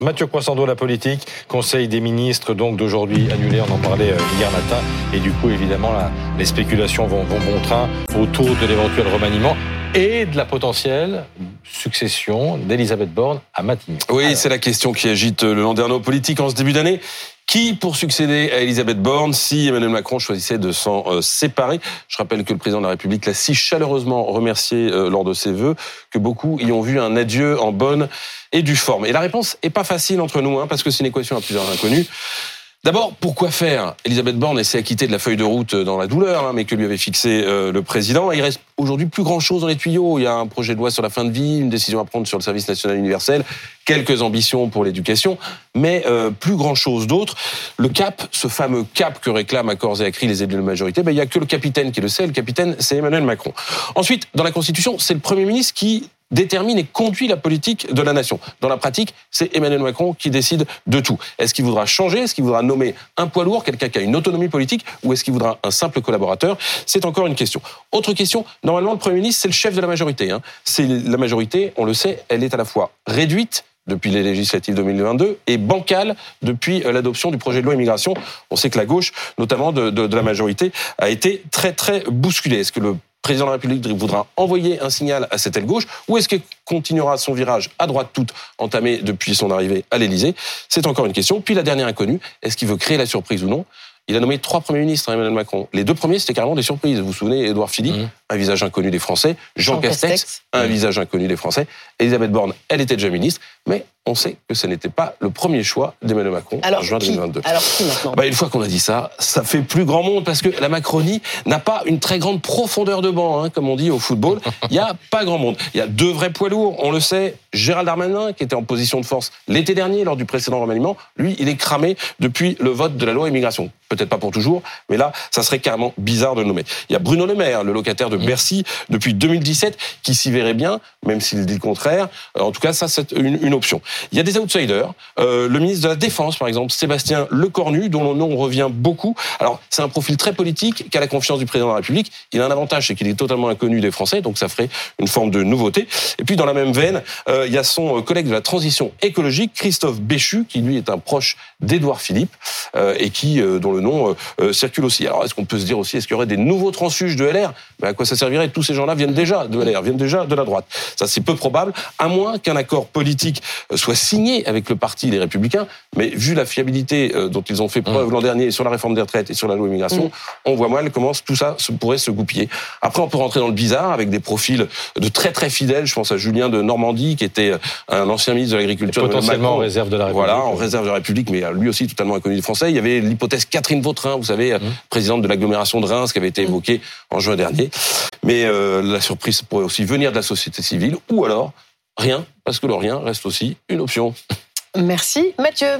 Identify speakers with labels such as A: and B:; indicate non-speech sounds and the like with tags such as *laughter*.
A: Mathieu Croissando, la politique, Conseil des ministres donc d'aujourd'hui annulé, on en parlait euh, hier matin, et du coup évidemment les spéculations vont, vont bon train autour de l'éventuel remaniement et de la potentielle succession d'Elisabeth Borne à Matignon.
B: Oui, c'est la question qui agite le landerneau politique en ce début d'année. Qui pour succéder à Elisabeth Borne si Emmanuel Macron choisissait de s'en euh, séparer? Je rappelle que le président de la République l'a si chaleureusement remercié euh, lors de ses vœux que beaucoup y ont vu un adieu en bonne et due forme. Et la réponse est pas facile entre nous, hein, parce que c'est une équation à plusieurs inconnus. D'abord, pourquoi faire Elisabeth Borne s'est acquittée de la feuille de route dans la douleur, hein, mais que lui avait fixé euh, le président. Il reste aujourd'hui plus grand-chose dans les tuyaux. Il y a un projet de loi sur la fin de vie, une décision à prendre sur le service national universel, quelques ambitions pour l'éducation, mais euh, plus grand-chose d'autre. Le cap, ce fameux cap que réclament à corps et à cri les élus de la majorité, ben, il y a que le capitaine qui le sait. Le capitaine, c'est Emmanuel Macron. Ensuite, dans la Constitution, c'est le Premier ministre qui détermine et conduit la politique de la nation. Dans la pratique, c'est Emmanuel Macron qui décide de tout. Est-ce qu'il voudra changer? Est-ce qu'il voudra nommer un poids lourd, quelqu'un qui a une autonomie politique, ou est-ce qu'il voudra un simple collaborateur? C'est encore une question. Autre question, normalement, le Premier ministre, c'est le chef de la majorité. Hein. C'est la majorité, on le sait, elle est à la fois réduite depuis les législatives 2022 et bancale depuis euh, l'adoption du projet de loi immigration. On sait que la gauche, notamment de, de, de la majorité, a été très très bousculée. Est-ce que le président de la République voudra envoyer un signal à cette aile gauche ou est-ce qu'il continuera son virage à droite toute entamé depuis son arrivée à l'Élysée? C'est encore une question. Puis la dernière inconnue, est-ce qu'il veut créer la surprise ou non? Il a nommé trois premiers ministres, Emmanuel Macron. Les deux premiers, c'était carrément des surprises. Vous vous souvenez, Édouard Philippe, mmh. Un visage inconnu des Français. Jean, Castex, un visage inconnu des Français. Elisabeth Borne, elle était déjà ministre. Mais on sait que ce n'était pas le premier choix d'Emmanuel Macron
C: alors
B: en juin 2022.
C: Alors qui maintenant
B: bah, Une fois qu'on a dit ça, ça fait plus grand monde parce que la Macronie n'a pas une très grande profondeur de banc, hein, comme on dit au football. Il n'y a *laughs* pas grand monde. Il y a deux vrais poids lourds, on le sait. Gérald Darmanin, qui était en position de force l'été dernier lors du précédent remaniement, lui, il est cramé depuis le vote de la loi immigration. Peut-être pas pour toujours, mais là, ça serait carrément bizarre de le nommer. Il y a Bruno Le Maire, le locataire de mmh. Bercy depuis 2017, qui s'y verrait bien, même s'il dit le contraire. En tout cas, ça, c'est une, une option. Il y a des outsiders. Euh, le ministre de la Défense, par exemple, Sébastien Lecornu, dont le nom revient beaucoup. Alors, c'est un profil très politique, qui a la confiance du président de la République. Il a un avantage, c'est qu'il est totalement inconnu des Français, donc ça ferait une forme de nouveauté. Et puis, dans la même veine, euh, il y a son collègue de la transition écologique, Christophe Béchu, qui lui est un proche d'Édouard Philippe, euh, et qui, euh, dont le nom euh, circule aussi. Alors, est-ce qu'on peut se dire aussi, est-ce qu'il y aurait des nouveaux transfuges de LR ben, À quoi ça servirait Tous ces gens-là viennent déjà de LR, viennent déjà de la droite. Ça, c'est peu probable, à moins qu'un accord politique soit signé avec le parti Les Républicains, mais vu la fiabilité euh, dont ils ont fait preuve mmh. l'an dernier sur la réforme des retraites et sur la loi immigration, mmh. on voit mal comment tout ça pourrait se goupiller. Après, on peut rentrer dans le bizarre avec des profils de très très fidèles. Je pense à Julien de Normandie, qui était euh, un ancien ministre de l'Agriculture.
A: Potentiellement en réserve de la République.
B: Voilà, en réserve de la République, mais lui aussi totalement inconnu des Français. Il y avait l'hypothèse Catherine Vautrin, vous savez, mmh. présidente de l'agglomération de Reims, qui avait été évoquée en juin dernier. Mais euh, la surprise pourrait aussi venir de la société civile, ou alors rien, parce que le rien reste aussi une option.
C: Merci Mathieu.